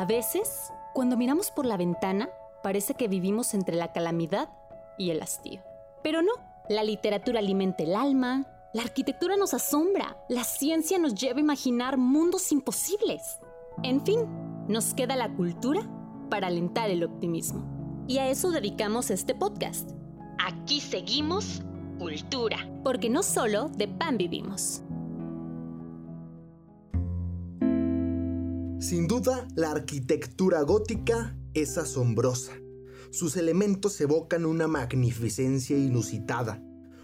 A veces, cuando miramos por la ventana, parece que vivimos entre la calamidad y el hastío. Pero no, la literatura alimenta el alma, la arquitectura nos asombra, la ciencia nos lleva a imaginar mundos imposibles. En fin, nos queda la cultura para alentar el optimismo. Y a eso dedicamos este podcast. Aquí seguimos cultura, porque no solo de pan vivimos. Sin duda, la arquitectura gótica es asombrosa. Sus elementos evocan una magnificencia inusitada,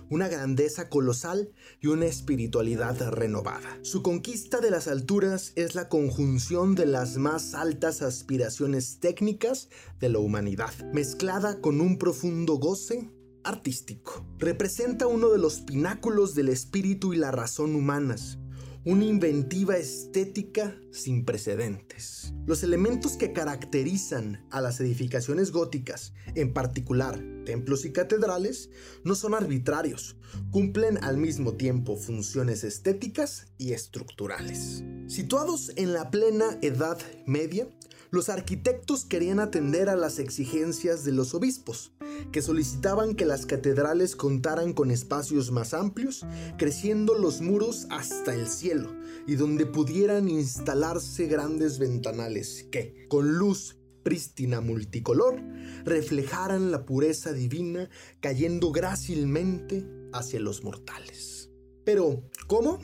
una grandeza colosal y una espiritualidad renovada. Su conquista de las alturas es la conjunción de las más altas aspiraciones técnicas de la humanidad, mezclada con un profundo goce artístico. Representa uno de los pináculos del espíritu y la razón humanas, una inventiva estética sin precedentes. Los elementos que caracterizan a las edificaciones góticas, en particular templos y catedrales, no son arbitrarios, cumplen al mismo tiempo funciones estéticas y estructurales. Situados en la plena Edad Media, los arquitectos querían atender a las exigencias de los obispos, que solicitaban que las catedrales contaran con espacios más amplios, creciendo los muros hasta el cielo, y donde pudieran instalarse grandes ventanales que, con luz prístina multicolor, reflejaran la pureza divina cayendo grácilmente hacia los mortales. Pero, ¿cómo?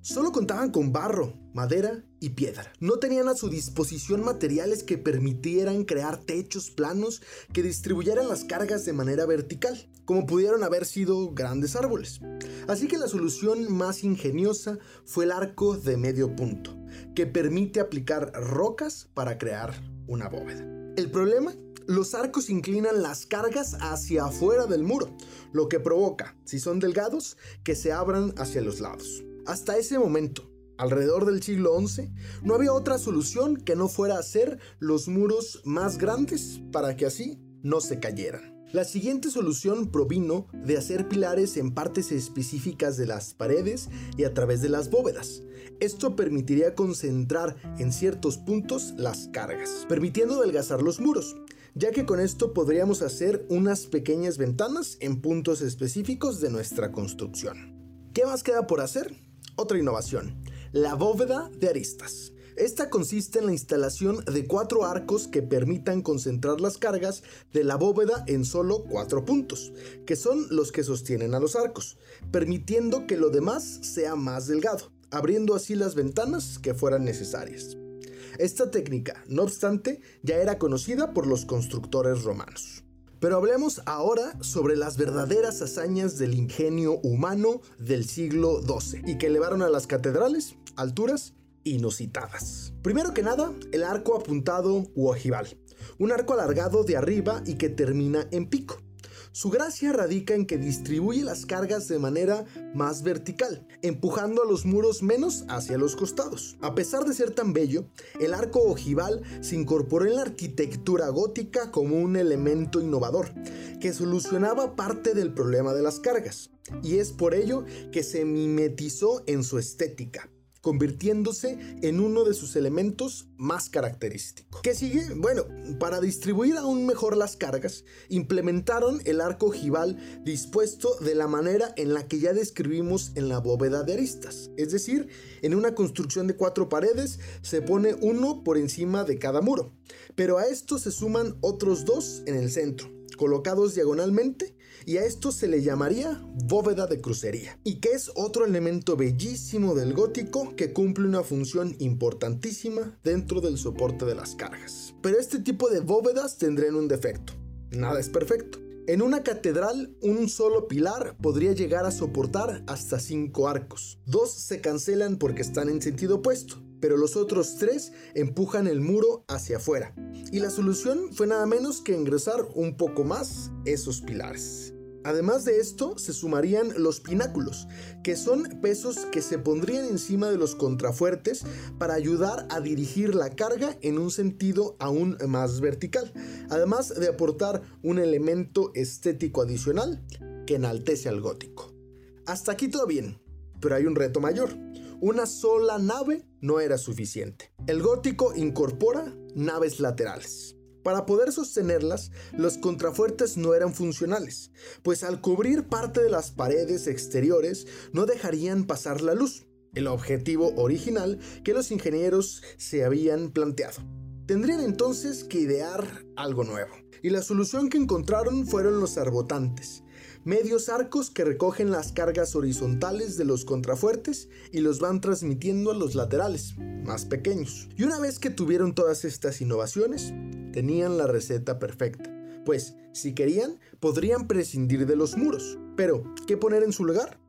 Solo contaban con barro, madera piedra. No tenían a su disposición materiales que permitieran crear techos planos que distribuyeran las cargas de manera vertical, como pudieron haber sido grandes árboles. Así que la solución más ingeniosa fue el arco de medio punto, que permite aplicar rocas para crear una bóveda. El problema los arcos inclinan las cargas hacia afuera del muro, lo que provoca, si son delgados, que se abran hacia los lados. Hasta ese momento, alrededor del siglo XI, no había otra solución que no fuera hacer los muros más grandes para que así no se cayeran. La siguiente solución provino de hacer pilares en partes específicas de las paredes y a través de las bóvedas. Esto permitiría concentrar en ciertos puntos las cargas, permitiendo adelgazar los muros, ya que con esto podríamos hacer unas pequeñas ventanas en puntos específicos de nuestra construcción. ¿Qué más queda por hacer? Otra innovación, la bóveda de aristas. Esta consiste en la instalación de cuatro arcos que permitan concentrar las cargas de la bóveda en solo cuatro puntos, que son los que sostienen a los arcos, permitiendo que lo demás sea más delgado, abriendo así las ventanas que fueran necesarias. Esta técnica, no obstante, ya era conocida por los constructores romanos. Pero hablemos ahora sobre las verdaderas hazañas del ingenio humano del siglo XII y que elevaron a las catedrales alturas inusitadas. Primero que nada, el arco apuntado u ojival, un arco alargado de arriba y que termina en pico. Su gracia radica en que distribuye las cargas de manera más vertical, empujando a los muros menos hacia los costados. A pesar de ser tan bello, el arco ojival se incorporó en la arquitectura gótica como un elemento innovador, que solucionaba parte del problema de las cargas, y es por ello que se mimetizó en su estética convirtiéndose en uno de sus elementos más característicos. ¿Qué sigue? Bueno, para distribuir aún mejor las cargas, implementaron el arco ojival dispuesto de la manera en la que ya describimos en la bóveda de aristas. Es decir, en una construcción de cuatro paredes se pone uno por encima de cada muro, pero a esto se suman otros dos en el centro colocados diagonalmente y a esto se le llamaría bóveda de crucería y que es otro elemento bellísimo del gótico que cumple una función importantísima dentro del soporte de las cargas. Pero este tipo de bóvedas tendrían un defecto. Nada es perfecto. En una catedral, un solo pilar podría llegar a soportar hasta cinco arcos. Dos se cancelan porque están en sentido opuesto, pero los otros tres empujan el muro hacia afuera. Y la solución fue nada menos que ingresar un poco más esos pilares. Además de esto, se sumarían los pináculos, que son pesos que se pondrían encima de los contrafuertes para ayudar a dirigir la carga en un sentido aún más vertical, además de aportar un elemento estético adicional que enaltece al gótico. Hasta aquí todo bien, pero hay un reto mayor. Una sola nave no era suficiente. El gótico incorpora naves laterales. Para poder sostenerlas, los contrafuertes no eran funcionales, pues al cubrir parte de las paredes exteriores no dejarían pasar la luz, el objetivo original que los ingenieros se habían planteado. Tendrían entonces que idear algo nuevo, y la solución que encontraron fueron los arbotantes, medios arcos que recogen las cargas horizontales de los contrafuertes y los van transmitiendo a los laterales, más pequeños. Y una vez que tuvieron todas estas innovaciones, tenían la receta perfecta. Pues, si querían, podrían prescindir de los muros. Pero, ¿qué poner en su lugar?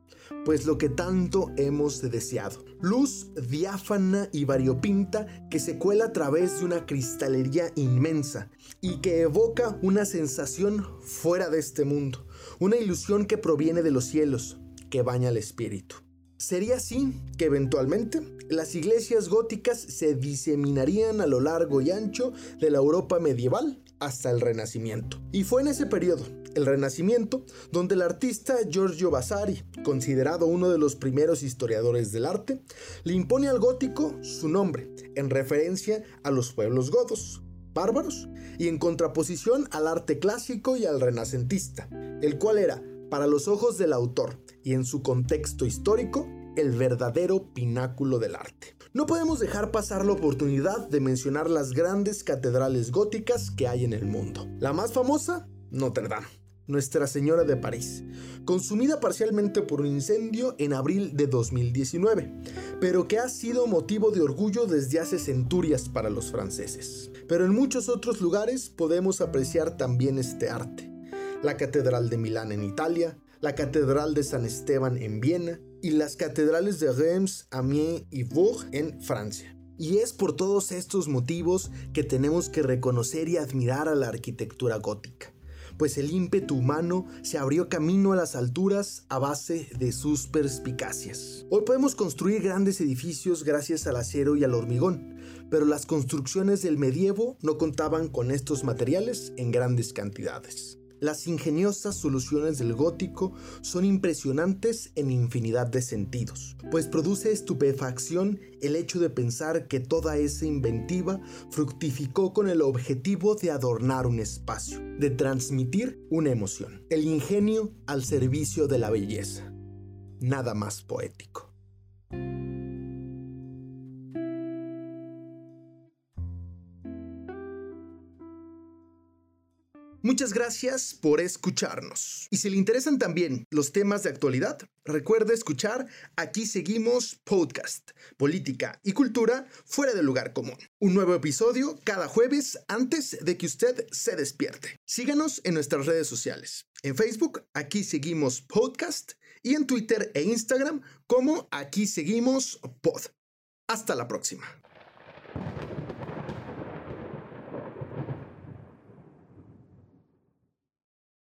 pues lo que tanto hemos deseado. Luz diáfana y variopinta que se cuela a través de una cristalería inmensa y que evoca una sensación fuera de este mundo, una ilusión que proviene de los cielos, que baña el espíritu. Sería así que eventualmente las iglesias góticas se diseminarían a lo largo y ancho de la Europa medieval hasta el Renacimiento. Y fue en ese periodo, el Renacimiento, donde el artista Giorgio Vasari, considerado uno de los primeros historiadores del arte, le impone al gótico su nombre, en referencia a los pueblos godos, bárbaros, y en contraposición al arte clásico y al renacentista, el cual era, para los ojos del autor y en su contexto histórico, el verdadero pináculo del arte. No podemos dejar pasar la oportunidad de mencionar las grandes catedrales góticas que hay en el mundo. La más famosa, Notre Dame. Nuestra Señora de París, consumida parcialmente por un incendio en abril de 2019, pero que ha sido motivo de orgullo desde hace centurias para los franceses. Pero en muchos otros lugares podemos apreciar también este arte. La Catedral de Milán en Italia, la Catedral de San Esteban en Viena y las catedrales de Reims, Amiens y Bourg en Francia. Y es por todos estos motivos que tenemos que reconocer y admirar a la arquitectura gótica pues el ímpetu humano se abrió camino a las alturas a base de sus perspicacias. Hoy podemos construir grandes edificios gracias al acero y al hormigón, pero las construcciones del medievo no contaban con estos materiales en grandes cantidades. Las ingeniosas soluciones del gótico son impresionantes en infinidad de sentidos, pues produce estupefacción el hecho de pensar que toda esa inventiva fructificó con el objetivo de adornar un espacio, de transmitir una emoción, el ingenio al servicio de la belleza. Nada más poético. Muchas gracias por escucharnos. Y si le interesan también los temas de actualidad, recuerde escuchar Aquí Seguimos Podcast, Política y Cultura fuera del lugar común. Un nuevo episodio cada jueves antes de que usted se despierte. Síganos en nuestras redes sociales. En Facebook, Aquí Seguimos Podcast y en Twitter e Instagram como Aquí Seguimos Pod. Hasta la próxima.